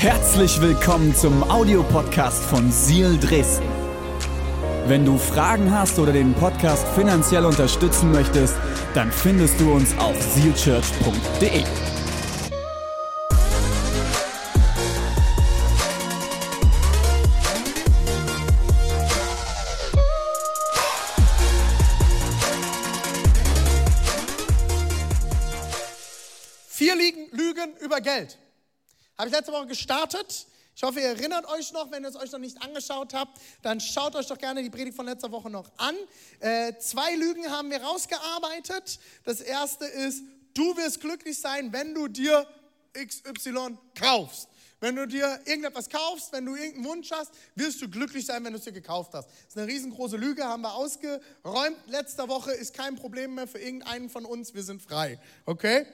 Herzlich willkommen zum Audiopodcast von Seal Dresden. Wenn du Fragen hast oder den Podcast finanziell unterstützen möchtest, dann findest du uns auf sealchurch.de. Vier Lügen, Lügen über Geld. Habe ich letzte Woche gestartet. Ich hoffe, ihr erinnert euch noch. Wenn ihr es euch noch nicht angeschaut habt, dann schaut euch doch gerne die Predigt von letzter Woche noch an. Äh, zwei Lügen haben wir rausgearbeitet. Das erste ist, du wirst glücklich sein, wenn du dir XY kaufst. Wenn du dir irgendetwas kaufst, wenn du irgendeinen Wunsch hast, wirst du glücklich sein, wenn du es dir gekauft hast. Das ist eine riesengroße Lüge, haben wir ausgeräumt. Letzte Woche ist kein Problem mehr für irgendeinen von uns. Wir sind frei. Okay?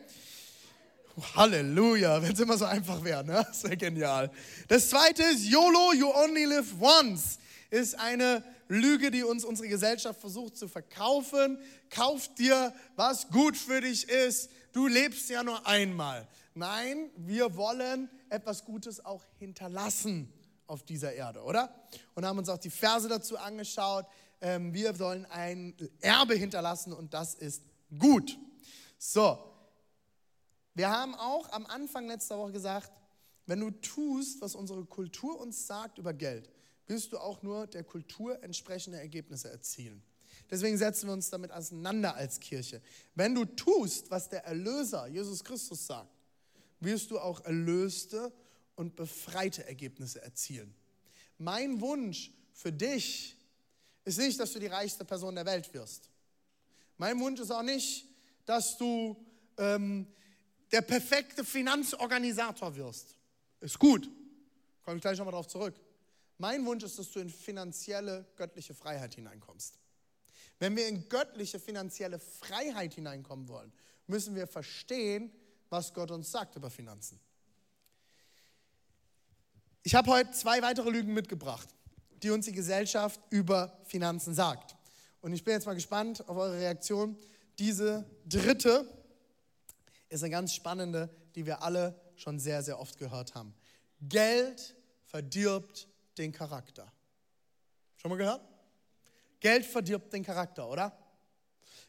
Halleluja, wenn es immer so einfach wäre, ne? Das wäre genial. Das zweite ist YOLO, you only live once, ist eine Lüge, die uns unsere Gesellschaft versucht zu verkaufen. Kauf dir, was gut für dich ist. Du lebst ja nur einmal. Nein, wir wollen etwas Gutes auch hinterlassen auf dieser Erde, oder? Und haben uns auch die Verse dazu angeschaut. Ähm, wir sollen ein Erbe hinterlassen und das ist gut. So, wir haben auch am Anfang letzter Woche gesagt, wenn du tust, was unsere Kultur uns sagt über Geld, wirst du auch nur der Kultur entsprechende Ergebnisse erzielen. Deswegen setzen wir uns damit auseinander als Kirche. Wenn du tust, was der Erlöser Jesus Christus sagt, wirst du auch erlöste und befreite Ergebnisse erzielen. Mein Wunsch für dich ist nicht, dass du die reichste Person der Welt wirst. Mein Wunsch ist auch nicht, dass du ähm, der perfekte Finanzorganisator wirst. Ist gut. Komme ich gleich nochmal darauf zurück. Mein Wunsch ist, dass du in finanzielle, göttliche Freiheit hineinkommst. Wenn wir in göttliche, finanzielle Freiheit hineinkommen wollen, müssen wir verstehen, was Gott uns sagt über Finanzen. Ich habe heute zwei weitere Lügen mitgebracht, die uns die Gesellschaft über Finanzen sagt. Und ich bin jetzt mal gespannt auf eure Reaktion. Diese dritte ist eine ganz spannende, die wir alle schon sehr, sehr oft gehört haben. Geld verdirbt den Charakter. Schon mal gehört? Geld verdirbt den Charakter, oder?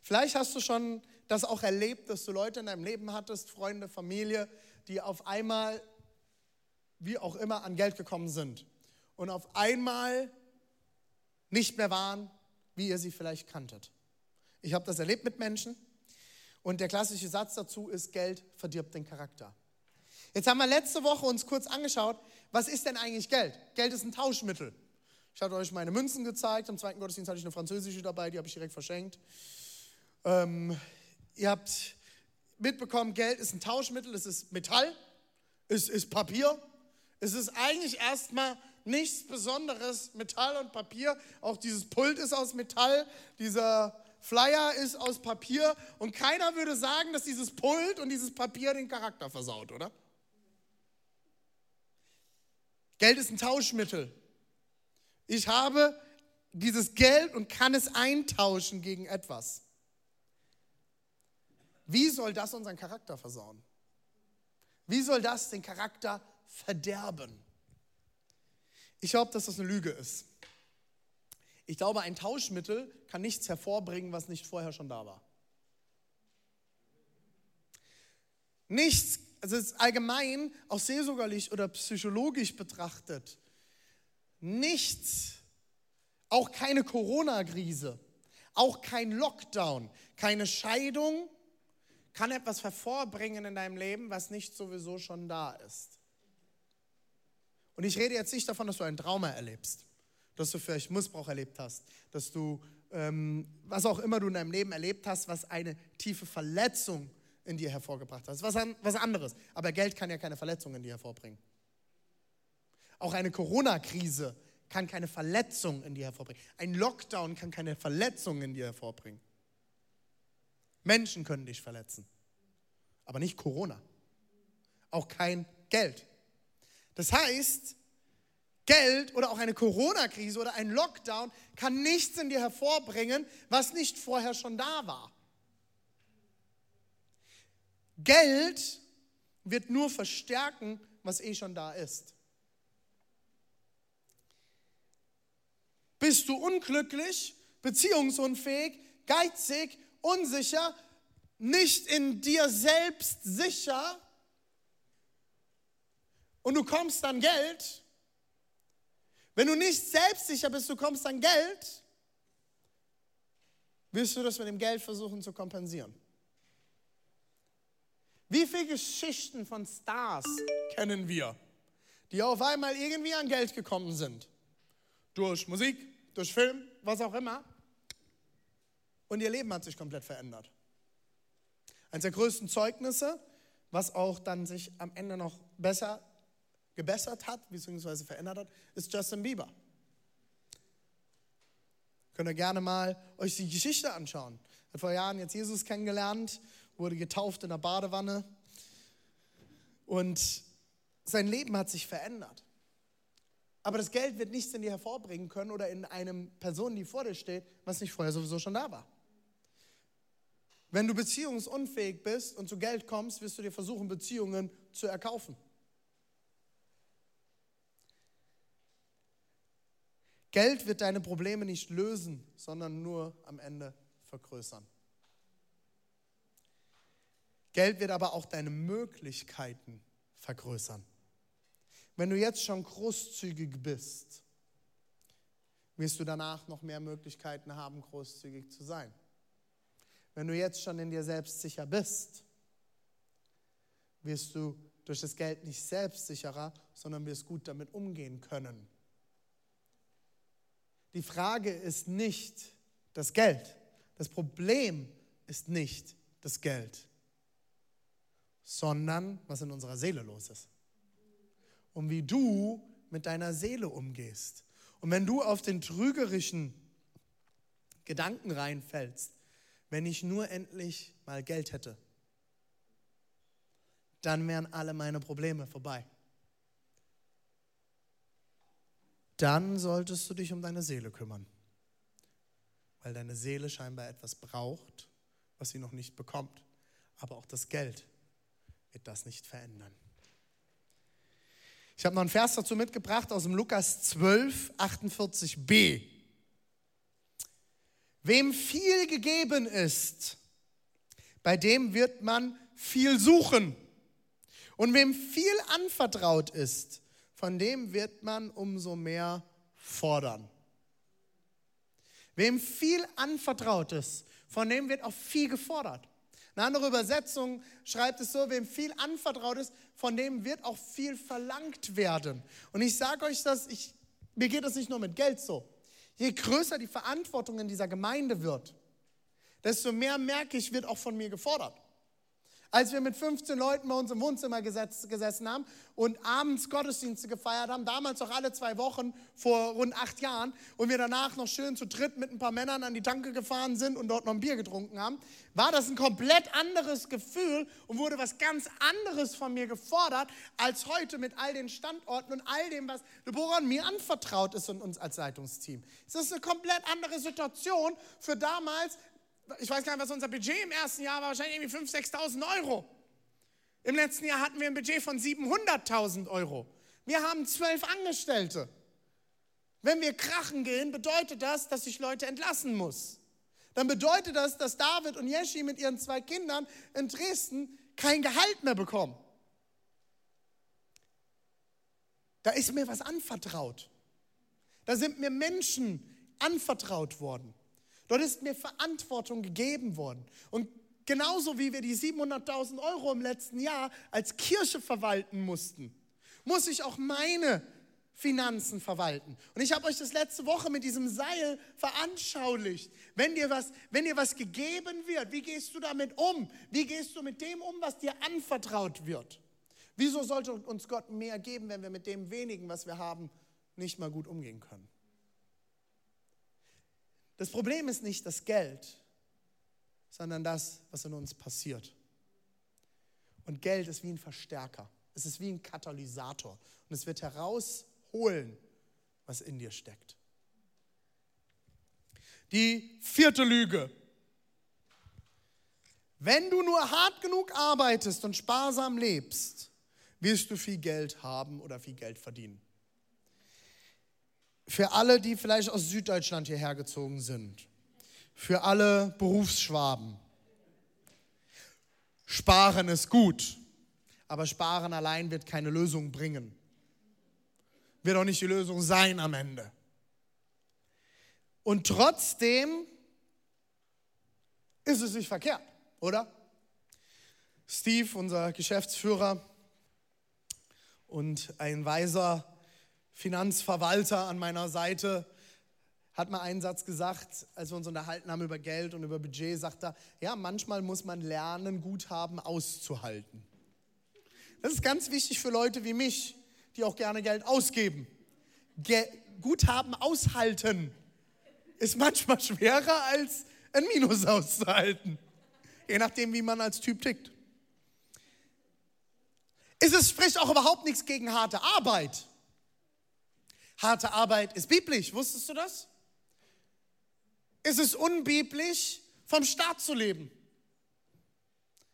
Vielleicht hast du schon das auch erlebt, dass du Leute in deinem Leben hattest, Freunde, Familie, die auf einmal, wie auch immer, an Geld gekommen sind und auf einmal nicht mehr waren, wie ihr sie vielleicht kanntet. Ich habe das erlebt mit Menschen und der klassische Satz dazu ist, Geld verdirbt den Charakter. Jetzt haben wir letzte Woche uns kurz angeschaut, was ist denn eigentlich Geld? Geld ist ein Tauschmittel. Ich hatte euch meine Münzen gezeigt. Im zweiten Gottesdienst hatte ich eine französische dabei, die habe ich direkt verschenkt. Ähm, ihr habt mitbekommen, Geld ist ein Tauschmittel, es ist Metall, es ist Papier. Es ist eigentlich erstmal nichts Besonderes, Metall und Papier. Auch dieses Pult ist aus Metall, dieser Flyer ist aus Papier und keiner würde sagen, dass dieses Pult und dieses Papier den Charakter versaut, oder? Geld ist ein Tauschmittel. Ich habe dieses Geld und kann es eintauschen gegen etwas. Wie soll das unseren Charakter versauen? Wie soll das den Charakter verderben? Ich glaube, dass das eine Lüge ist. Ich glaube, ein Tauschmittel kann nichts hervorbringen, was nicht vorher schon da war. Nichts, also es ist allgemein, auch seelsorgerlich oder psychologisch betrachtet, nichts, auch keine Corona-Krise, auch kein Lockdown, keine Scheidung kann etwas hervorbringen in deinem Leben, was nicht sowieso schon da ist. Und ich rede jetzt nicht davon, dass du ein Trauma erlebst dass du vielleicht Missbrauch erlebt hast, dass du, ähm, was auch immer du in deinem Leben erlebt hast, was eine tiefe Verletzung in dir hervorgebracht hat. Was, was anderes. Aber Geld kann ja keine Verletzung in dir hervorbringen. Auch eine Corona-Krise kann keine Verletzung in dir hervorbringen. Ein Lockdown kann keine Verletzung in dir hervorbringen. Menschen können dich verletzen, aber nicht Corona. Auch kein Geld. Das heißt, Geld oder auch eine Corona-Krise oder ein Lockdown kann nichts in dir hervorbringen, was nicht vorher schon da war. Geld wird nur verstärken, was eh schon da ist. Bist du unglücklich, beziehungsunfähig, geizig, unsicher, nicht in dir selbst sicher und du kommst an Geld, wenn du nicht selbstsicher bist, du kommst an Geld, wirst du das mit dem Geld versuchen zu kompensieren. Wie viele Geschichten von Stars kennen wir, die auf einmal irgendwie an Geld gekommen sind? Durch Musik, durch Film, was auch immer. Und ihr Leben hat sich komplett verändert. Eines der größten Zeugnisse, was auch dann sich am Ende noch besser gebessert hat, beziehungsweise verändert hat, ist Justin Bieber. Könnt ihr gerne mal euch die Geschichte anschauen. Hat vor Jahren jetzt Jesus kennengelernt, wurde getauft in der Badewanne und sein Leben hat sich verändert. Aber das Geld wird nichts in dir hervorbringen können oder in einem Person, die vor dir steht, was nicht vorher sowieso schon da war. Wenn du beziehungsunfähig bist und zu Geld kommst, wirst du dir versuchen, Beziehungen zu erkaufen. Geld wird deine Probleme nicht lösen, sondern nur am Ende vergrößern. Geld wird aber auch deine Möglichkeiten vergrößern. Wenn du jetzt schon großzügig bist, wirst du danach noch mehr Möglichkeiten haben, großzügig zu sein. Wenn du jetzt schon in dir selbst sicher bist, wirst du durch das Geld nicht selbstsicherer, sondern wirst gut damit umgehen können. Die Frage ist nicht das Geld. Das Problem ist nicht das Geld, sondern was in unserer Seele los ist. Und wie du mit deiner Seele umgehst. Und wenn du auf den trügerischen Gedanken reinfällst, wenn ich nur endlich mal Geld hätte, dann wären alle meine Probleme vorbei. Dann solltest du dich um deine Seele kümmern. Weil deine Seele scheinbar etwas braucht, was sie noch nicht bekommt. Aber auch das Geld wird das nicht verändern. Ich habe noch einen Vers dazu mitgebracht aus dem Lukas 12, 48b. Wem viel gegeben ist, bei dem wird man viel suchen. Und wem viel anvertraut ist, von dem wird man umso mehr fordern. Wem viel anvertraut ist, von dem wird auch viel gefordert. Eine andere Übersetzung schreibt es so, wem viel anvertraut ist, von dem wird auch viel verlangt werden. Und ich sage euch das, ich, mir geht das nicht nur mit Geld so. Je größer die Verantwortung in dieser Gemeinde wird, desto mehr merke ich, wird auch von mir gefordert als wir mit 15 Leuten bei uns im Wohnzimmer gesessen haben und abends Gottesdienste gefeiert haben, damals auch alle zwei Wochen vor rund acht Jahren, und wir danach noch schön zu dritt mit ein paar Männern an die Tanke gefahren sind und dort noch ein Bier getrunken haben, war das ein komplett anderes Gefühl und wurde was ganz anderes von mir gefordert, als heute mit all den Standorten und all dem, was Deborah und mir anvertraut ist und uns als Leitungsteam. Es ist eine komplett andere Situation für damals, ich weiß gar nicht, was unser Budget im ersten Jahr war, wahrscheinlich irgendwie 5.000, 6.000 Euro. Im letzten Jahr hatten wir ein Budget von 700.000 Euro. Wir haben zwölf Angestellte. Wenn wir krachen gehen, bedeutet das, dass ich Leute entlassen muss. Dann bedeutet das, dass David und Jeschi mit ihren zwei Kindern in Dresden kein Gehalt mehr bekommen. Da ist mir was anvertraut. Da sind mir Menschen anvertraut worden. Dort ist mir Verantwortung gegeben worden. Und genauso wie wir die 700.000 Euro im letzten Jahr als Kirche verwalten mussten, muss ich auch meine Finanzen verwalten. Und ich habe euch das letzte Woche mit diesem Seil veranschaulicht. Wenn dir, was, wenn dir was gegeben wird, wie gehst du damit um? Wie gehst du mit dem um, was dir anvertraut wird? Wieso sollte uns Gott mehr geben, wenn wir mit dem wenigen, was wir haben, nicht mal gut umgehen können? Das Problem ist nicht das Geld, sondern das, was in uns passiert. Und Geld ist wie ein Verstärker. Es ist wie ein Katalysator. Und es wird herausholen, was in dir steckt. Die vierte Lüge. Wenn du nur hart genug arbeitest und sparsam lebst, wirst du viel Geld haben oder viel Geld verdienen. Für alle, die vielleicht aus Süddeutschland hierher gezogen sind, für alle Berufsschwaben, Sparen ist gut, aber Sparen allein wird keine Lösung bringen. Wird auch nicht die Lösung sein am Ende. Und trotzdem ist es nicht verkehrt, oder? Steve, unser Geschäftsführer und ein weiser Finanzverwalter an meiner Seite, hat mal einen Satz gesagt, als wir uns unterhalten haben über Geld und über Budget, sagt er, ja, manchmal muss man lernen, Guthaben auszuhalten. Das ist ganz wichtig für Leute wie mich, die auch gerne Geld ausgeben. Ge Guthaben aushalten ist manchmal schwerer als ein Minus auszuhalten. Je nachdem, wie man als Typ tickt. Es spricht auch überhaupt nichts gegen harte Arbeit. Harte Arbeit ist biblisch, wusstest du das? Es ist unbiblisch, vom Staat zu leben.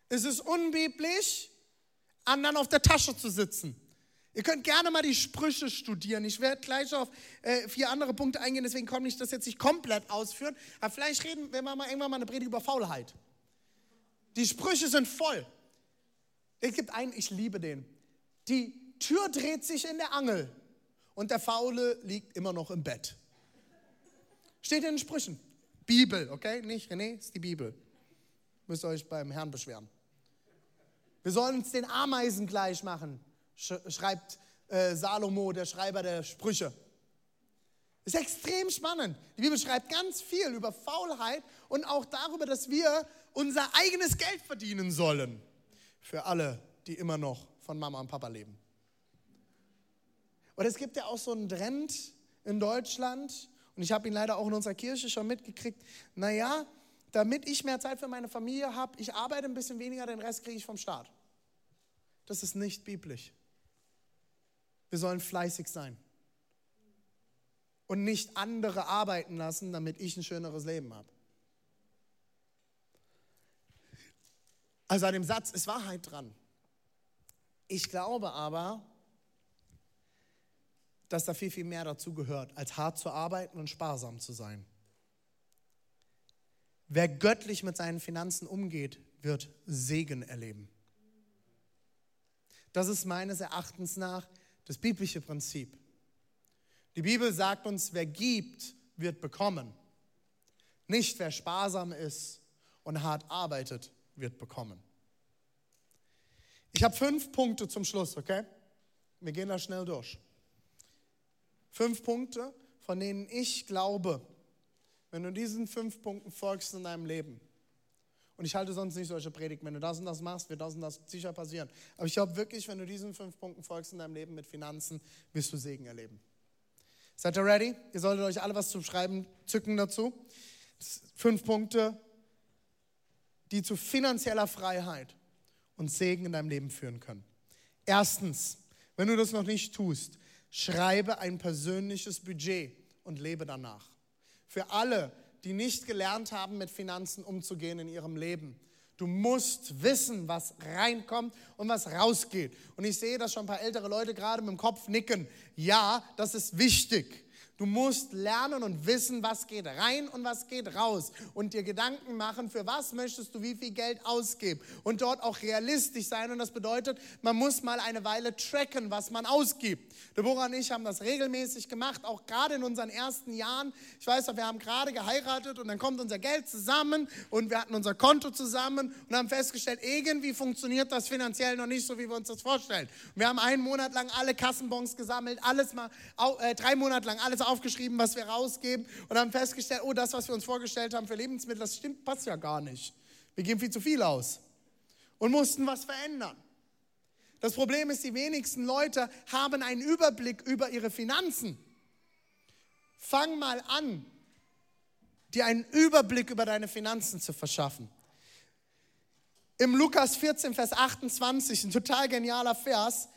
Es ist unbiblisch, anderen auf der Tasche zu sitzen. Ihr könnt gerne mal die Sprüche studieren. Ich werde gleich auf äh, vier andere Punkte eingehen, deswegen komme ich das jetzt nicht komplett ausführen. Aber vielleicht reden wir mal irgendwann mal eine Predigt über Faulheit. Die Sprüche sind voll. Es gibt einen, ich liebe den. Die Tür dreht sich in der Angel und der Faule liegt immer noch im Bett. Steht in den Sprüchen. Bibel, okay? Nicht René, ist die Bibel. Müsst ihr euch beim Herrn beschweren. Wir sollen uns den Ameisen gleich machen, schreibt äh, Salomo, der Schreiber der Sprüche. Ist extrem spannend. Die Bibel schreibt ganz viel über Faulheit und auch darüber, dass wir unser eigenes Geld verdienen sollen. Für alle, die immer noch von Mama und Papa leben. Und es gibt ja auch so einen Trend in Deutschland, und ich habe ihn leider auch in unserer Kirche schon mitgekriegt, naja, damit ich mehr Zeit für meine Familie habe, ich arbeite ein bisschen weniger, den Rest kriege ich vom Staat. Das ist nicht biblisch. Wir sollen fleißig sein und nicht andere arbeiten lassen, damit ich ein schöneres Leben habe. Also an dem Satz ist Wahrheit dran. Ich glaube aber, dass da viel, viel mehr dazu gehört, als hart zu arbeiten und sparsam zu sein. Wer göttlich mit seinen Finanzen umgeht, wird Segen erleben. Das ist meines Erachtens nach das biblische Prinzip. Die Bibel sagt uns, wer gibt, wird bekommen. Nicht wer sparsam ist und hart arbeitet, wird bekommen. Ich habe fünf Punkte zum Schluss, okay? Wir gehen da schnell durch. Fünf Punkte, von denen ich glaube, wenn du diesen fünf Punkten folgst in deinem Leben, und ich halte sonst nicht solche Predigten, wenn du das und das machst, wird das und das sicher passieren. Aber ich glaube wirklich, wenn du diesen fünf Punkten folgst in deinem Leben mit Finanzen, wirst du Segen erleben. Seid ihr ready? Ihr solltet euch alle was zum Schreiben zücken dazu. Fünf Punkte, die zu finanzieller Freiheit und Segen in deinem Leben führen können. Erstens, wenn du das noch nicht tust, Schreibe ein persönliches Budget und lebe danach. Für alle, die nicht gelernt haben, mit Finanzen umzugehen in ihrem Leben. Du musst wissen, was reinkommt und was rausgeht. Und ich sehe, dass schon ein paar ältere Leute gerade mit dem Kopf nicken. Ja, das ist wichtig. Du musst lernen und wissen, was geht rein und was geht raus. Und dir Gedanken machen, für was möchtest du wie viel Geld ausgeben. Und dort auch realistisch sein. Und das bedeutet, man muss mal eine Weile tracken, was man ausgibt. Deborah und ich haben das regelmäßig gemacht, auch gerade in unseren ersten Jahren. Ich weiß noch, wir haben gerade geheiratet und dann kommt unser Geld zusammen und wir hatten unser Konto zusammen und haben festgestellt, irgendwie funktioniert das finanziell noch nicht so, wie wir uns das vorstellen. wir haben einen Monat lang alle Kassenbons gesammelt, alles mal, äh, drei Monate lang alles aufgeschrieben, was wir rausgeben und haben festgestellt, oh, das, was wir uns vorgestellt haben für Lebensmittel, das stimmt, passt ja gar nicht. Wir geben viel zu viel aus und mussten was verändern. Das Problem ist, die wenigsten Leute haben einen Überblick über ihre Finanzen. Fang mal an, dir einen Überblick über deine Finanzen zu verschaffen. Im Lukas 14, Vers 28, ein total genialer Vers,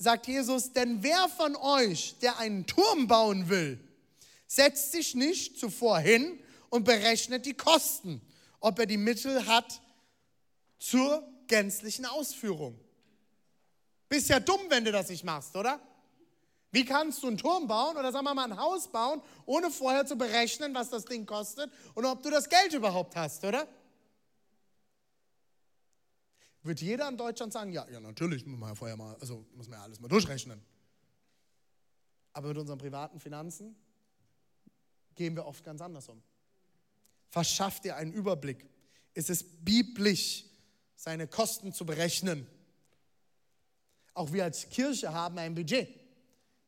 sagt Jesus, denn wer von euch, der einen Turm bauen will, setzt sich nicht zuvor hin und berechnet die Kosten, ob er die Mittel hat zur gänzlichen Ausführung. Bist ja dumm, wenn du das nicht machst, oder? Wie kannst du einen Turm bauen oder sagen wir mal ein Haus bauen, ohne vorher zu berechnen, was das Ding kostet und ob du das Geld überhaupt hast, oder? Wird jeder in Deutschland sagen, ja, ja, natürlich, muss man ja vorher mal, also muss man ja alles mal durchrechnen. Aber mit unseren privaten Finanzen gehen wir oft ganz anders um. Verschaff dir einen Überblick. Ist es biblisch, seine Kosten zu berechnen? Auch wir als Kirche haben ein Budget.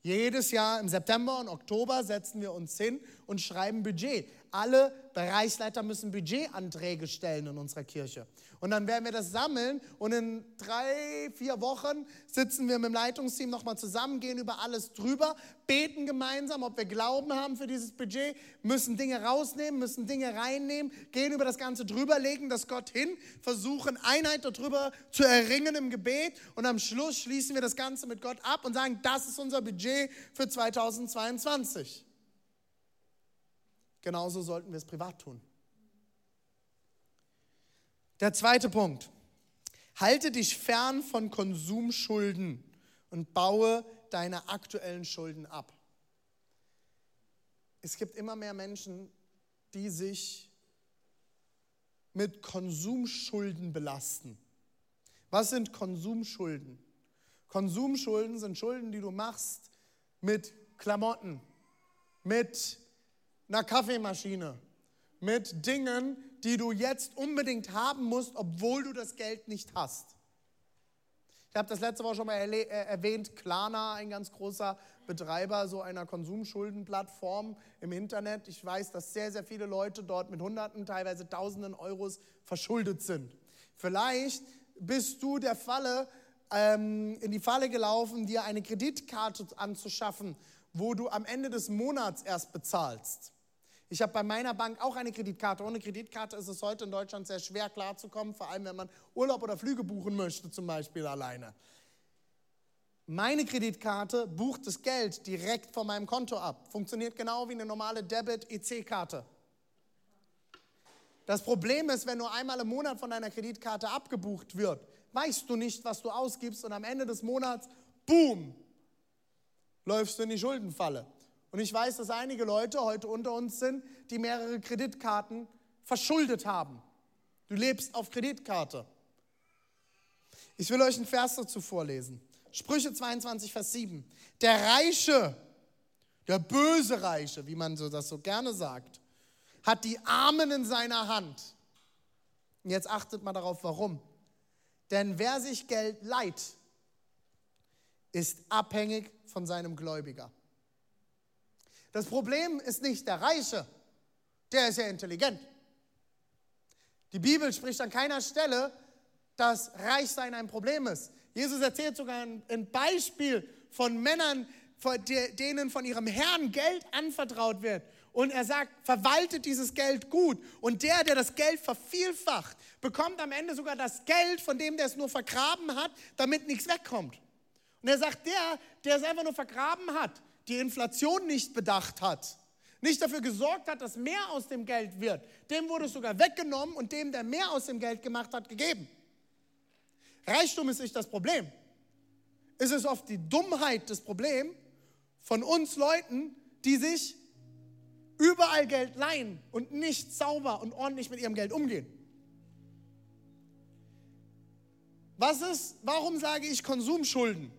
Jedes Jahr im September und Oktober setzen wir uns hin und schreiben Budget. Alle Bereichsleiter müssen Budgetanträge stellen in unserer Kirche. Und dann werden wir das sammeln und in drei, vier Wochen sitzen wir mit dem Leitungsteam nochmal zusammen, gehen über alles drüber, beten gemeinsam, ob wir Glauben haben für dieses Budget, müssen Dinge rausnehmen, müssen Dinge reinnehmen, gehen über das Ganze drüber, legen das Gott hin, versuchen Einheit darüber zu erringen im Gebet und am Schluss schließen wir das Ganze mit Gott ab und sagen, das ist unser Budget für 2022. Genauso sollten wir es privat tun. Der zweite Punkt. Halte dich fern von Konsumschulden und baue deine aktuellen Schulden ab. Es gibt immer mehr Menschen, die sich mit Konsumschulden belasten. Was sind Konsumschulden? Konsumschulden sind Schulden, die du machst mit Klamotten, mit einer Kaffeemaschine, mit Dingen, die du jetzt unbedingt haben musst, obwohl du das Geld nicht hast. Ich habe das letzte Woche schon mal äh, erwähnt, Klarna, ein ganz großer Betreiber so einer Konsumschuldenplattform im Internet. Ich weiß, dass sehr, sehr viele Leute dort mit Hunderten, teilweise Tausenden Euros verschuldet sind. Vielleicht bist du der Falle, ähm, in die Falle gelaufen, dir eine Kreditkarte anzuschaffen, wo du am Ende des Monats erst bezahlst. Ich habe bei meiner Bank auch eine Kreditkarte. Ohne Kreditkarte ist es heute in Deutschland sehr schwer klarzukommen, vor allem wenn man Urlaub oder Flüge buchen möchte, zum Beispiel alleine. Meine Kreditkarte bucht das Geld direkt von meinem Konto ab. Funktioniert genau wie eine normale Debit-EC-Karte. Das Problem ist, wenn nur einmal im Monat von deiner Kreditkarte abgebucht wird, weißt du nicht, was du ausgibst und am Ende des Monats, boom, läufst du in die Schuldenfalle. Und ich weiß, dass einige Leute heute unter uns sind, die mehrere Kreditkarten verschuldet haben. Du lebst auf Kreditkarte. Ich will euch einen Vers dazu vorlesen. Sprüche 22, Vers 7. Der Reiche, der böse Reiche, wie man das so gerne sagt, hat die Armen in seiner Hand. Und jetzt achtet mal darauf, warum. Denn wer sich Geld leiht, ist abhängig von seinem Gläubiger. Das Problem ist nicht der Reiche, der ist ja intelligent. Die Bibel spricht an keiner Stelle, dass Reichsein ein Problem ist. Jesus erzählt sogar ein Beispiel von Männern, denen von ihrem Herrn Geld anvertraut wird. Und er sagt, verwaltet dieses Geld gut. Und der, der das Geld vervielfacht, bekommt am Ende sogar das Geld von dem, der es nur vergraben hat, damit nichts wegkommt. Und er sagt, der, der es einfach nur vergraben hat, die Inflation nicht bedacht hat, nicht dafür gesorgt hat, dass mehr aus dem Geld wird, dem wurde es sogar weggenommen und dem, der mehr aus dem Geld gemacht hat, gegeben. Reichtum ist nicht das Problem. Es ist oft die Dummheit des Problems von uns Leuten, die sich überall Geld leihen und nicht sauber und ordentlich mit ihrem Geld umgehen. Was ist, warum sage ich Konsumschulden?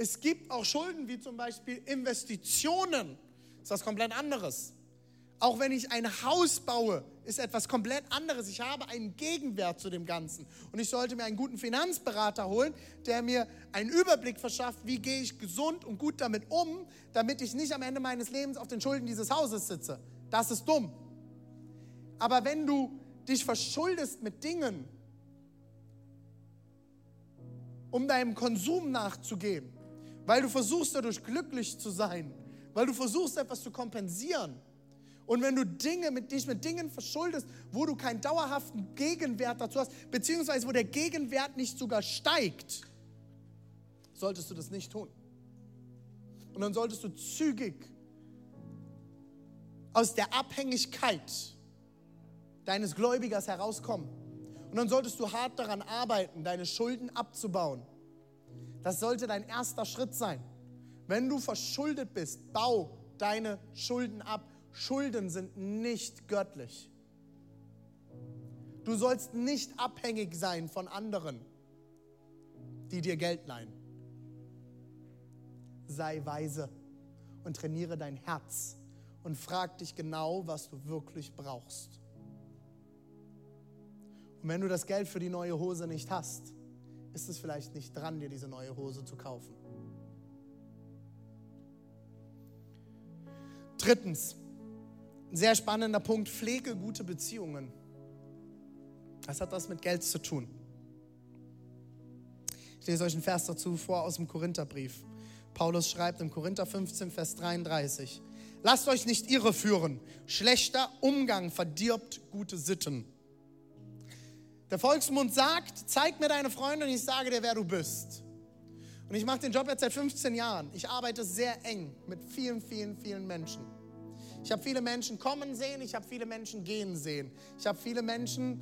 Es gibt auch Schulden wie zum Beispiel Investitionen. Das ist was komplett anderes. Auch wenn ich ein Haus baue, ist etwas komplett anderes. Ich habe einen Gegenwert zu dem Ganzen. Und ich sollte mir einen guten Finanzberater holen, der mir einen Überblick verschafft, wie gehe ich gesund und gut damit um, damit ich nicht am Ende meines Lebens auf den Schulden dieses Hauses sitze. Das ist dumm. Aber wenn du dich verschuldest mit Dingen, um deinem Konsum nachzugehen, weil du versuchst dadurch glücklich zu sein, weil du versuchst etwas zu kompensieren. Und wenn du Dinge mit dich mit Dingen verschuldest, wo du keinen dauerhaften Gegenwert dazu hast, beziehungsweise wo der Gegenwert nicht sogar steigt, solltest du das nicht tun. Und dann solltest du zügig aus der Abhängigkeit deines Gläubigers herauskommen. Und dann solltest du hart daran arbeiten, deine Schulden abzubauen Das sollte dein erster Schritt sein. Wenn du verschuldet bist, bau deine Schulden ab. Schulden sind nicht göttlich. Du sollst nicht abhängig sein von anderen, die dir Geld leihen. Sei weise und trainiere dein Herz und frag dich genau, was du wirklich brauchst. Und wenn du das Geld für die neue Hose nicht hast, ist es vielleicht nicht dran, dir diese neue Hose zu kaufen. Drittens, ein sehr spannender Punkt, pflege gute Beziehungen. Was hat das mit Geld zu tun? Ich lese euch einen Vers dazu vor aus dem Korintherbrief. Paulus schreibt im Korinther 15, Vers 33. Lasst euch nicht irreführen. Schlechter Umgang verdirbt gute Sitten. Der Volksmund sagt, zeig mir deine Freunde und ich sage dir, wer du bist. Und ich mache den Job jetzt seit 15 Jahren. Ich arbeite sehr eng mit vielen, vielen, vielen Menschen. Ich habe viele Menschen kommen sehen, ich habe viele Menschen gehen sehen. Ich habe viele Menschen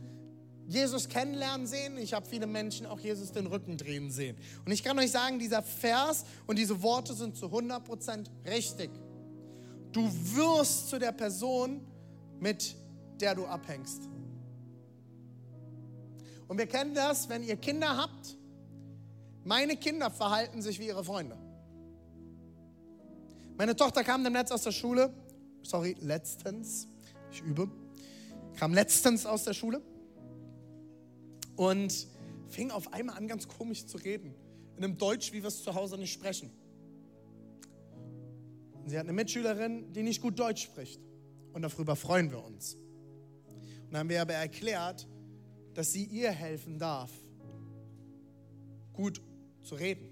Jesus kennenlernen sehen. Ich habe viele Menschen auch Jesus den Rücken drehen sehen. Und ich kann euch sagen, dieser Vers und diese Worte sind zu 100% richtig. Du wirst zu der Person, mit der du abhängst. Und wir kennen das, wenn ihr Kinder habt. Meine Kinder verhalten sich wie ihre Freunde. Meine Tochter kam Netz aus der Schule, sorry, letztens, ich übe, kam letztens aus der Schule und fing auf einmal an, ganz komisch zu reden. In einem Deutsch, wie wir es zu Hause nicht sprechen. Und sie hat eine Mitschülerin, die nicht gut Deutsch spricht. Und darüber freuen wir uns. Und dann haben wir aber erklärt, dass sie ihr helfen darf, gut zu reden.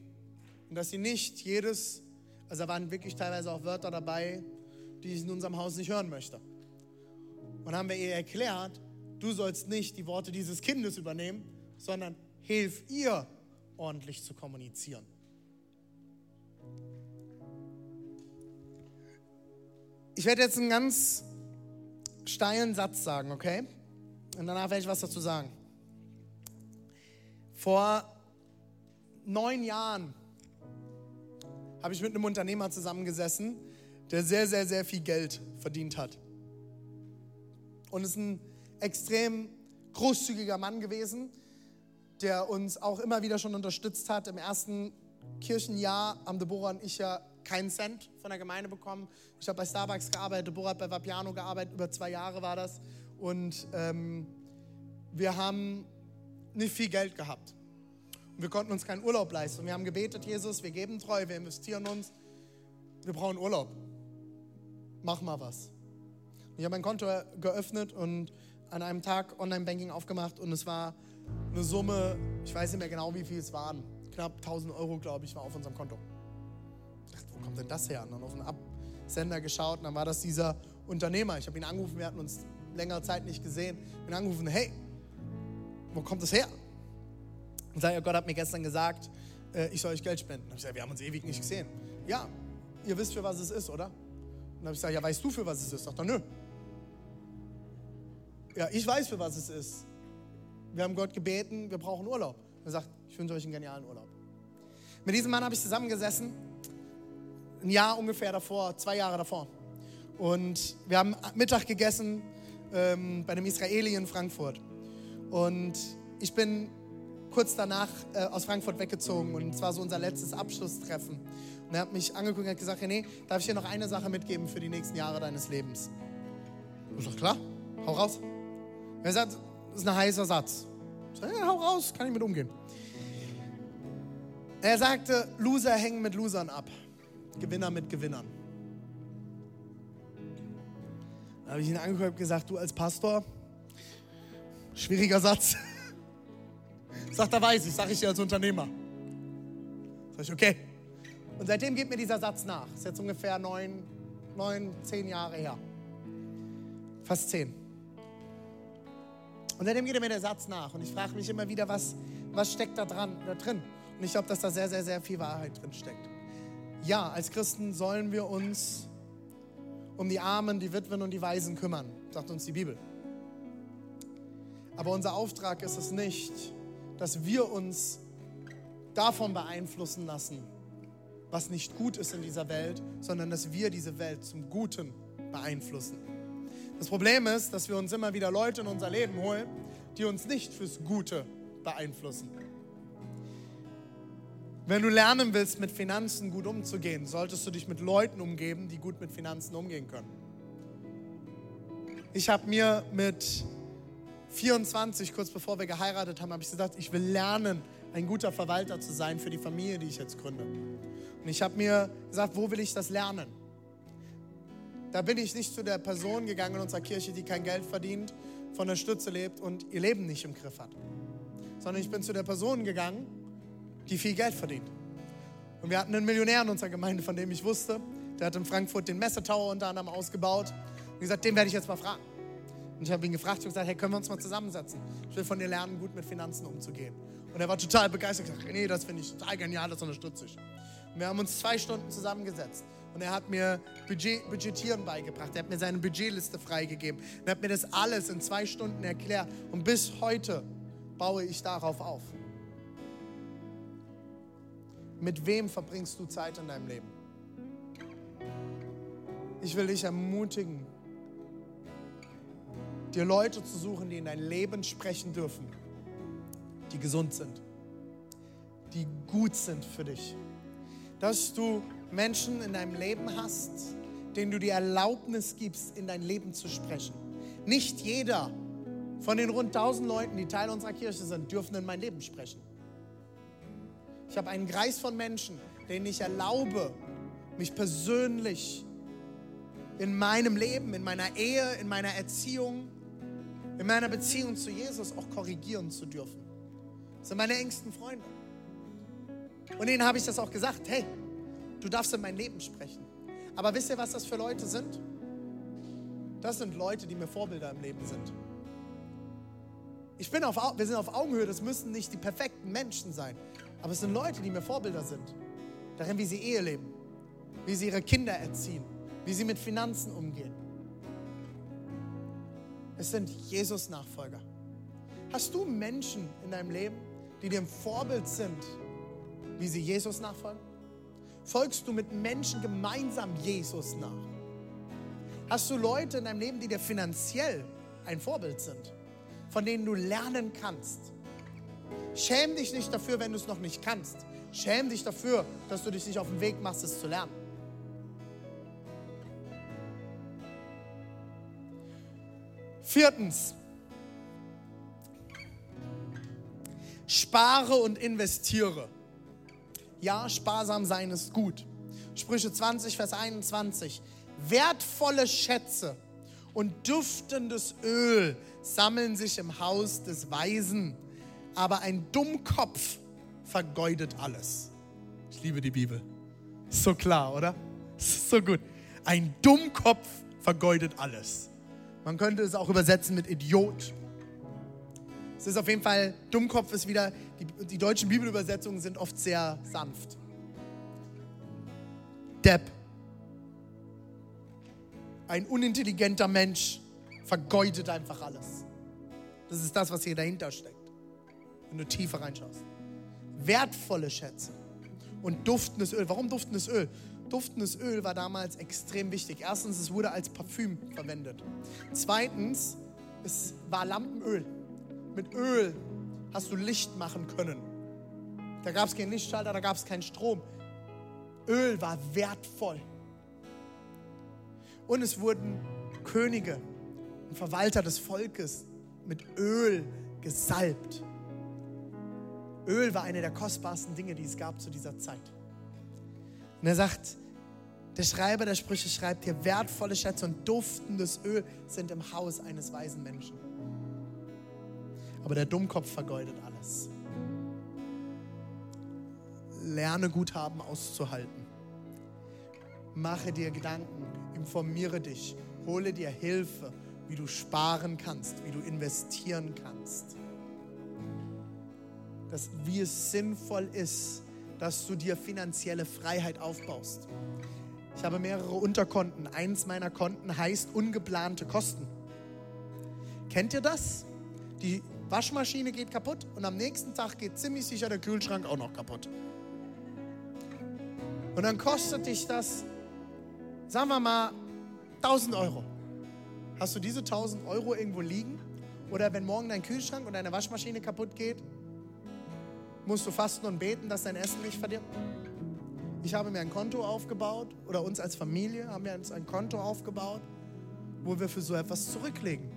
Und dass sie nicht jedes, also da waren wirklich teilweise auch Wörter dabei, die ich in unserem Haus nicht hören möchte. Und haben wir ihr erklärt, du sollst nicht die Worte dieses Kindes übernehmen, sondern hilf ihr, ordentlich zu kommunizieren. Ich werde jetzt einen ganz steilen Satz sagen, okay? Und danach werde ich was dazu sagen. Vor neun Jahren habe ich mit einem Unternehmer zusammengesessen, der sehr, sehr, sehr viel Geld verdient hat. Und ist ein extrem großzügiger Mann gewesen, der uns auch immer wieder schon unterstützt hat. Im ersten Kirchenjahr haben Deborah und ich ja keinen Cent von der Gemeinde bekommen. Ich habe bei Starbucks gearbeitet, Deborah hat bei Vapiano gearbeitet, über zwei Jahre war das. Und ähm, wir haben nicht viel Geld gehabt. Und wir konnten uns keinen Urlaub leisten. Wir haben gebetet, Jesus, wir geben treu, wir investieren uns. Wir brauchen Urlaub. Mach mal was. Ich habe mein Konto geöffnet und an einem Tag Online-Banking aufgemacht und es war eine Summe, ich weiß nicht mehr genau, wie viel es waren. Knapp 1000 Euro, glaube ich, war auf unserem Konto. Ich dachte, wo kommt denn das her? Und dann auf den Absender geschaut und dann war das dieser Unternehmer. Ich habe ihn angerufen, wir hatten uns längere Zeit nicht gesehen. Bin angerufen, hey, wo kommt das her? Und sage, Gott hat mir gestern gesagt, äh, ich soll euch Geld spenden. Und ich sage, wir haben uns ewig nicht gesehen. Ja, ihr wisst, für was es ist, oder? Und dann habe ich gesagt, ja, weißt du, für was es ist? Sagt er, nö. Ja, ich weiß, für was es ist. Wir haben Gott gebeten, wir brauchen Urlaub. Er sagt, ich wünsche euch einen genialen Urlaub. Mit diesem Mann habe ich zusammengesessen, ein Jahr ungefähr davor, zwei Jahre davor. Und wir haben Mittag gegessen ähm, bei einem Israeli in Frankfurt. Und ich bin kurz danach äh, aus Frankfurt weggezogen und es war so unser letztes Abschlusstreffen. Und er hat mich angeguckt und hat gesagt, René, darf ich dir noch eine Sache mitgeben für die nächsten Jahre deines Lebens? Ich sage, klar, hau raus. Er sagt, das ist ein heißer Satz. Ich sage, ja, hau raus, kann ich mit umgehen. Er sagte, Loser hängen mit Losern ab, Gewinner mit Gewinnern. Da habe ich ihn angeguckt und gesagt, du als Pastor, schwieriger Satz. Sagt er, weiß ich, sage ich dir als Unternehmer. Sag ich, okay. Und seitdem geht mir dieser Satz nach. Ist jetzt ungefähr neun, neun, zehn Jahre her. Fast zehn. Und seitdem geht mir der Satz nach. Und ich frage mich immer wieder, was, was steckt da, dran, da drin? Und ich glaube, dass da sehr, sehr, sehr viel Wahrheit drin steckt. Ja, als Christen sollen wir uns um die Armen, die Witwen und die Waisen kümmern, sagt uns die Bibel. Aber unser Auftrag ist es nicht, dass wir uns davon beeinflussen lassen, was nicht gut ist in dieser Welt, sondern dass wir diese Welt zum Guten beeinflussen. Das Problem ist, dass wir uns immer wieder Leute in unser Leben holen, die uns nicht fürs Gute beeinflussen. Wenn du lernen willst, mit Finanzen gut umzugehen, solltest du dich mit Leuten umgeben, die gut mit Finanzen umgehen können. Ich habe mir mit 24, kurz bevor wir geheiratet haben, habe ich gesagt, ich will lernen, ein guter Verwalter zu sein für die Familie, die ich jetzt gründe. Und ich habe mir gesagt, wo will ich das lernen? Da bin ich nicht zu der Person gegangen in unserer Kirche, die kein Geld verdient, von der Stütze lebt und ihr Leben nicht im Griff hat. Sondern ich bin zu der Person gegangen, die viel Geld verdient. Und wir hatten einen Millionär in unserer Gemeinde, von dem ich wusste, der hat in Frankfurt den Messetower unter anderem ausgebaut. Und gesagt, den werde ich jetzt mal fragen. Und ich habe ihn gefragt und gesagt, hey, können wir uns mal zusammensetzen? Ich will von dir lernen, gut mit Finanzen umzugehen. Und er war total begeistert und gesagt, nee, das finde ich total genial, das unterstütze ich. Und wir haben uns zwei Stunden zusammengesetzt. Und er hat mir Budget, Budgetieren beigebracht. Er hat mir seine Budgetliste freigegeben. Er hat mir das alles in zwei Stunden erklärt. Und bis heute baue ich darauf auf. Mit wem verbringst du Zeit in deinem Leben? Ich will dich ermutigen, dir Leute zu suchen, die in dein Leben sprechen dürfen, die gesund sind, die gut sind für dich. Dass du Menschen in deinem Leben hast, denen du die Erlaubnis gibst, in dein Leben zu sprechen. Nicht jeder von den rund 1000 Leuten, die Teil unserer Kirche sind, dürfen in mein Leben sprechen. Ich habe einen Kreis von Menschen, denen ich erlaube, mich persönlich in meinem Leben, in meiner Ehe, in meiner Erziehung, in meiner Beziehung zu Jesus auch korrigieren zu dürfen. Das sind meine engsten Freunde. Und denen habe ich das auch gesagt, hey, du darfst in mein Leben sprechen. Aber wisst ihr, was das für Leute sind? Das sind Leute, die mir Vorbilder im Leben sind. Ich bin auf, wir sind auf Augenhöhe, das müssen nicht die perfekten Menschen sein. Aber es sind Leute, die mir Vorbilder sind. Darin, wie sie Ehe leben, wie sie ihre Kinder erziehen, wie sie mit Finanzen umgehen. Es sind Jesus-Nachfolger. Hast du Menschen in deinem Leben, die dir ein Vorbild sind, wie sie Jesus nachfolgen? Folgst du mit Menschen gemeinsam Jesus nach? Hast du Leute in deinem Leben, die dir finanziell ein Vorbild sind, von denen du lernen kannst? Schäm dich nicht dafür, wenn du es noch nicht kannst. Schäm dich dafür, dass du dich nicht auf den Weg machst, es zu lernen. Viertens, spare und investiere. Ja, sparsam sein ist gut. Sprüche 20, Vers 21. Wertvolle Schätze und duftendes Öl sammeln sich im Haus des Weisen aber ein Dummkopf vergeudet alles. Ich liebe die Bibel. so klar, oder? so gut. Ein Dummkopf vergeudet alles. Man könnte es auch übersetzen mit Idiot. Es ist auf jeden Fall, Dummkopf ist wieder, die, die deutschen Bibelübersetzungen sind oft sehr sanft. Depp. Ein unintelligenter Mensch vergeudet einfach alles. Das ist das, was hier dahinter steckt wenn du tiefer reinschaust. Wertvolle Schätze und duftendes Öl. Warum duftendes Öl? Duftendes Öl war damals extrem wichtig. Erstens, es wurde als Parfüm verwendet. Zweitens, es war Lampenöl. Mit Öl hast du Licht machen können. Da gab es keinen Lichtschalter, da gab es keinen Strom. Öl war wertvoll. Und es wurden Könige und Verwalter des Volkes mit Öl gesalbt. Öl war eine der kostbarsten Dinge, die es gab zu dieser Zeit. Und er sagt, der Schreiber der Sprüche schreibt hier, wertvolle Schätze und duftendes Öl sind im Haus eines weisen Menschen. Aber der Dummkopf vergeudet alles. Lerne Guthaben auszuhalten. Mache dir Gedanken, informiere dich, hole dir Hilfe, wie du sparen kannst, wie du investieren kannst dass, wie es sinnvoll ist, dass du dir finanzielle Freiheit aufbaust. Ich habe mehrere Unterkonten. Eins meiner Konten heißt ungeplante Kosten. Kennt ihr das? Die Waschmaschine geht kaputt und am nächsten Tag geht ziemlich sicher der Kühlschrank auch noch kaputt. Und dann kostet dich das, sagen wir mal, 1000 Euro. Hast du diese 1000 Euro irgendwo liegen? Oder wenn morgen dein Kühlschrank und deine Waschmaschine kaputt geht, musst du fasten und beten, dass dein Essen nicht verdirbt? Ich habe mir ein Konto aufgebaut oder uns als Familie haben wir uns ein Konto aufgebaut, wo wir für so etwas zurücklegen.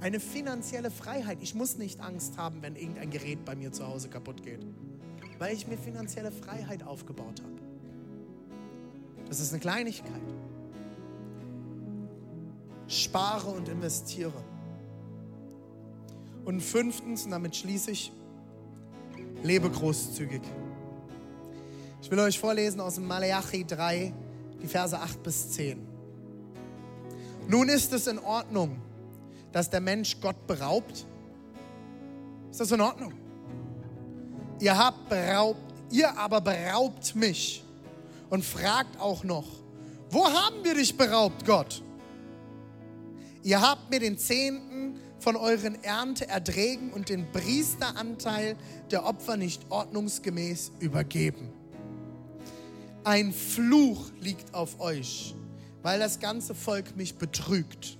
Eine finanzielle Freiheit. Ich muss nicht Angst haben, wenn irgendein Gerät bei mir zu Hause kaputt geht, weil ich mir finanzielle Freiheit aufgebaut habe. Das ist eine Kleinigkeit. Spare und investiere. Und fünftens, und damit schließe ich, lebe großzügig. Ich will euch vorlesen aus dem Malachi 3, die Verse 8 bis 10. Nun ist es in Ordnung, dass der Mensch Gott beraubt. Ist das in Ordnung? Ihr, habt beraubt, ihr aber beraubt mich und fragt auch noch, wo haben wir dich beraubt, Gott? Ihr habt mir den Zehnten von euren Ernteerträgen und den Priesteranteil der Opfer nicht ordnungsgemäß übergeben. Ein Fluch liegt auf euch, weil das ganze Volk mich betrügt.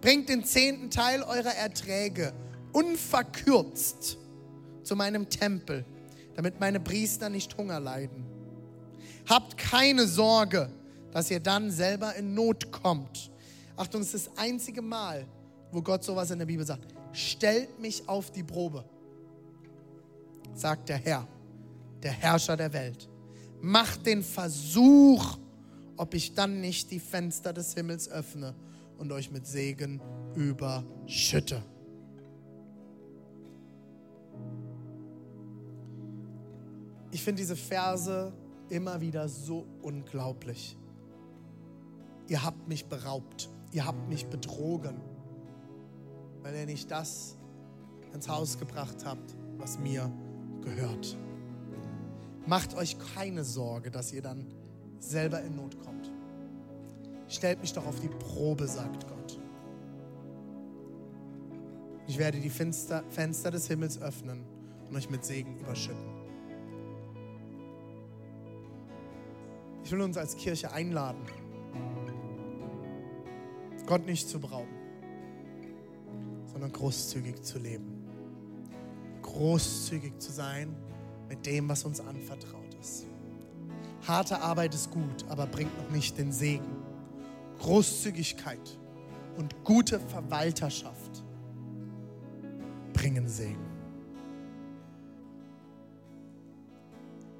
Bringt den zehnten Teil eurer Erträge unverkürzt zu meinem Tempel, damit meine Priester nicht Hunger leiden. Habt keine Sorge, dass ihr dann selber in Not kommt. Achtung, es ist das einzige Mal, wo Gott sowas in der Bibel sagt. Stellt mich auf die Probe, sagt der Herr, der Herrscher der Welt. Macht den Versuch, ob ich dann nicht die Fenster des Himmels öffne und euch mit Segen überschütte. Ich finde diese Verse immer wieder so unglaublich. Ihr habt mich beraubt, ihr habt mich betrogen, weil ihr nicht das ins Haus gebracht habt, was mir gehört. Macht euch keine Sorge, dass ihr dann selber in Not kommt. Stellt mich doch auf die Probe, sagt Gott. Ich werde die Fenster, Fenster des Himmels öffnen und euch mit Segen überschütten. Ich will uns als Kirche einladen, Gott nicht zu berauben, sondern großzügig zu leben. Großzügig zu sein mit dem, was uns anvertraut ist. Harte Arbeit ist gut, aber bringt noch nicht den Segen. Großzügigkeit und gute Verwalterschaft bringen Segen.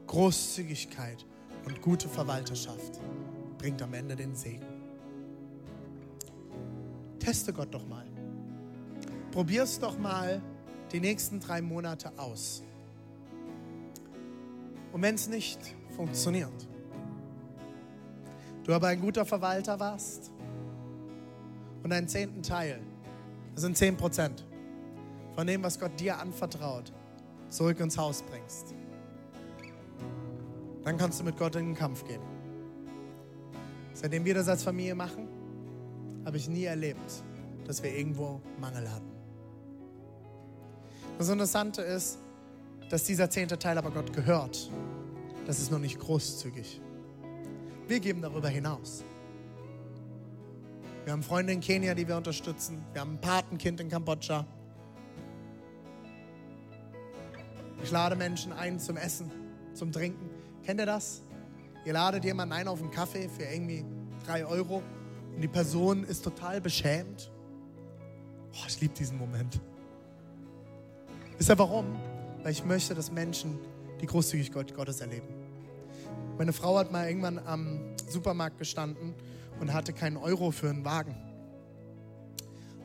Großzügigkeit und gute Verwalterschaft bringt am Ende den Segen. Teste Gott doch mal. Probier es doch mal die nächsten drei Monate aus. Und wenn es nicht funktioniert, du aber ein guter Verwalter warst und einen zehnten Teil, das sind zehn Prozent von dem, was Gott dir anvertraut, zurück ins Haus bringst, dann kannst du mit Gott in den Kampf gehen. Seitdem wir das als Familie machen, habe ich nie erlebt, dass wir irgendwo Mangel hatten. Das Interessante ist, dass dieser zehnte Teil aber Gott gehört. Das ist noch nicht großzügig. Wir geben darüber hinaus. Wir haben Freunde in Kenia, die wir unterstützen. Wir haben ein Patenkind in Kambodscha. Ich lade Menschen ein zum Essen, zum Trinken. Kennt ihr das? Ihr ladet jemanden ein auf einen Kaffee für irgendwie drei Euro und die Person ist total beschämt. Oh, ich liebe diesen Moment. Wisst ihr warum? Weil ich möchte, dass Menschen die Großzügigkeit Gottes erleben. Meine Frau hat mal irgendwann am Supermarkt gestanden und hatte keinen Euro für einen Wagen.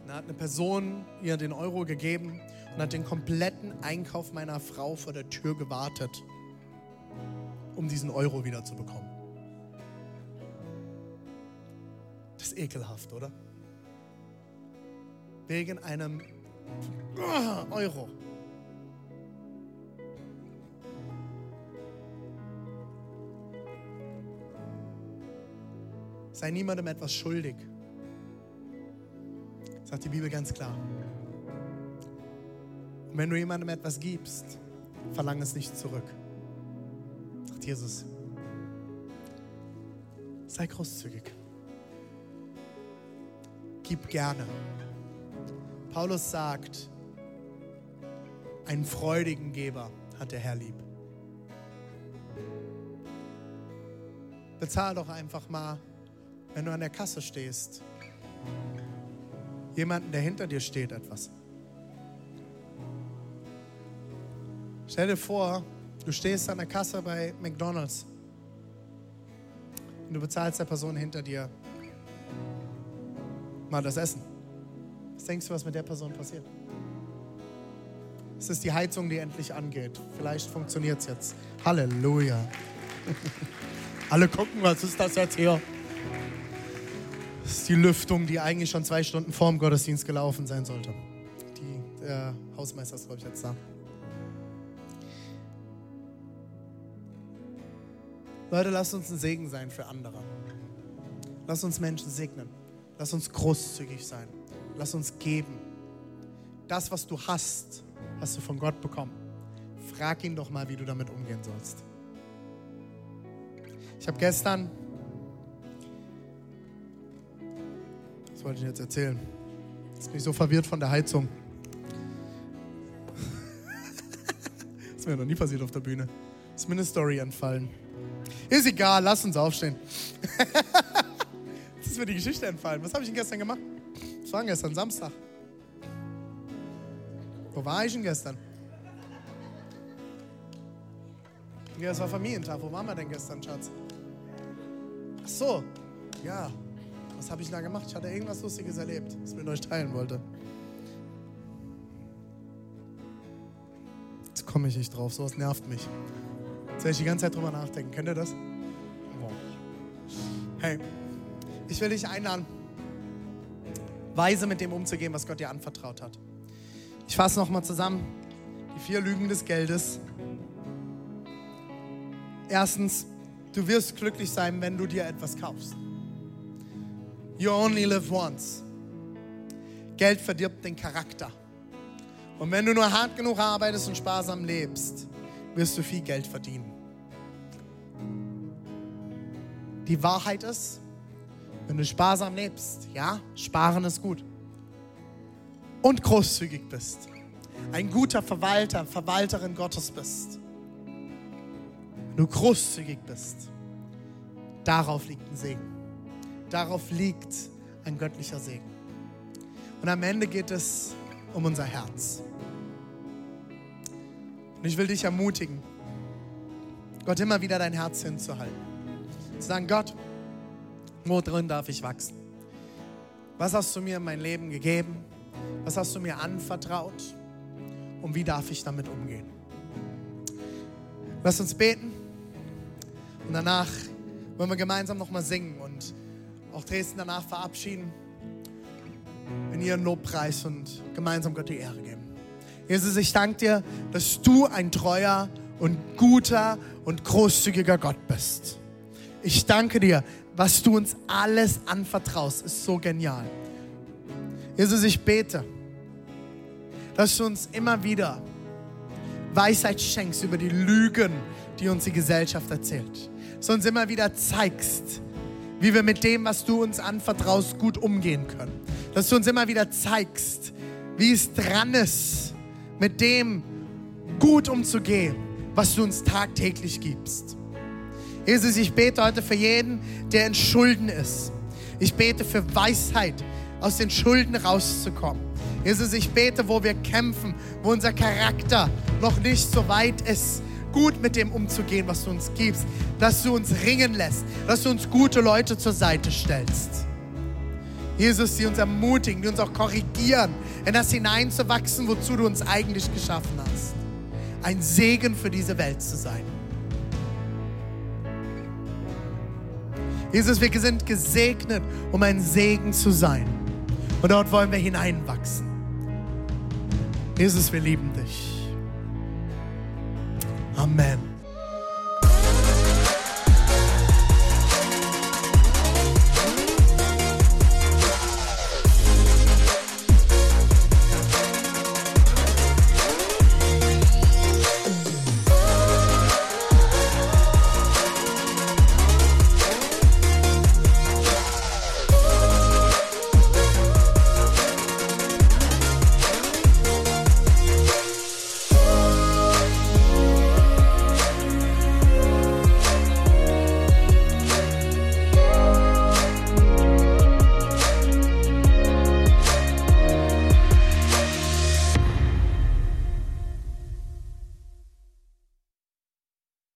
Da hat eine Person ihr den Euro gegeben und hat den kompletten Einkauf meiner Frau vor der Tür gewartet, um diesen Euro wieder zu bekommen. Das ist ekelhaft, oder? Wegen einem Euro. Sei niemandem etwas schuldig. Sagt die Bibel ganz klar. Und wenn du jemandem etwas gibst, verlang es nicht zurück. Sagt Jesus. Sei großzügig. Gib gerne. Paulus sagt, einen freudigen Geber hat der Herr lieb. Bezahl doch einfach mal, wenn du an der Kasse stehst, jemanden, der hinter dir steht, etwas. Stell dir vor, du stehst an der Kasse bei McDonald's und du bezahlst der Person hinter dir mal das Essen. Was denkst du, was mit der Person passiert? Es ist die Heizung, die endlich angeht. Vielleicht funktioniert es jetzt. Halleluja. Alle gucken, was ist das jetzt hier? Ist die Lüftung, die eigentlich schon zwei Stunden vor dem Gottesdienst gelaufen sein sollte. Die, der Hausmeister ist, glaube ich, jetzt da. Leute, lasst uns ein Segen sein für andere. Lasst uns Menschen segnen. Lass uns großzügig sein. Lass uns geben. Das, was du hast, hast du von Gott bekommen. Frag ihn doch mal, wie du damit umgehen sollst. Ich habe gestern, was wollte ich jetzt erzählen? Das ist mich so verwirrt von der Heizung. das ist mir noch nie passiert auf der Bühne. Ist mir eine Story entfallen. Ist egal, lass uns aufstehen. Jetzt ist mir die Geschichte entfallen. Was habe ich denn gestern gemacht? Was war denn gestern? Samstag. Wo war ich denn gestern? Ja, es war Familientag. Wo waren wir denn gestern, Schatz? Ach so, ja. Was habe ich da gemacht? Ich hatte irgendwas Lustiges erlebt, was ich mit euch teilen wollte. Jetzt komme ich nicht drauf, sowas nervt mich. Jetzt werde ich die ganze Zeit drüber nachdenken. Kennt ihr das? Hey, ich will dich einladen, weise mit dem umzugehen, was Gott dir anvertraut hat. Ich fasse nochmal zusammen. Die vier Lügen des Geldes. Erstens, du wirst glücklich sein, wenn du dir etwas kaufst. You only live once. Geld verdirbt den Charakter. Und wenn du nur hart genug arbeitest und sparsam lebst, wirst du viel Geld verdienen. Die Wahrheit ist, wenn du sparsam lebst, ja, sparen ist gut. Und großzügig bist, ein guter Verwalter, Verwalterin Gottes bist, wenn du großzügig bist, darauf liegt ein Segen. Darauf liegt ein göttlicher Segen. Und am Ende geht es um unser Herz. Und ich will dich ermutigen, Gott immer wieder dein Herz hinzuhalten. Zu sagen, Gott, wo drin darf ich wachsen? Was hast du mir in mein Leben gegeben? Was hast du mir anvertraut? Und wie darf ich damit umgehen? Lass uns beten. Und danach wollen wir gemeinsam nochmal singen auch Dresden danach verabschieden in ihren Lobpreis und gemeinsam Gott die Ehre geben. Jesus, ich danke dir, dass du ein treuer und guter und großzügiger Gott bist. Ich danke dir, was du uns alles anvertraust, ist so genial. Jesus, ich bete, dass du uns immer wieder Weisheit schenkst über die Lügen, die uns die Gesellschaft erzählt. Dass du uns immer wieder zeigst, wie wir mit dem, was du uns anvertraust, gut umgehen können. Dass du uns immer wieder zeigst, wie es dran ist, mit dem gut umzugehen, was du uns tagtäglich gibst. Jesus, ich bete heute für jeden, der in Schulden ist. Ich bete für Weisheit, aus den Schulden rauszukommen. Jesus, ich bete, wo wir kämpfen, wo unser Charakter noch nicht so weit ist, gut mit dem umzugehen, was du uns gibst, dass du uns ringen lässt, dass du uns gute Leute zur Seite stellst. Jesus, die uns ermutigen, die uns auch korrigieren, in das hineinzuwachsen, wozu du uns eigentlich geschaffen hast. Ein Segen für diese Welt zu sein. Jesus, wir sind gesegnet, um ein Segen zu sein. Und dort wollen wir hineinwachsen. Jesus, wir lieben dich. Amen.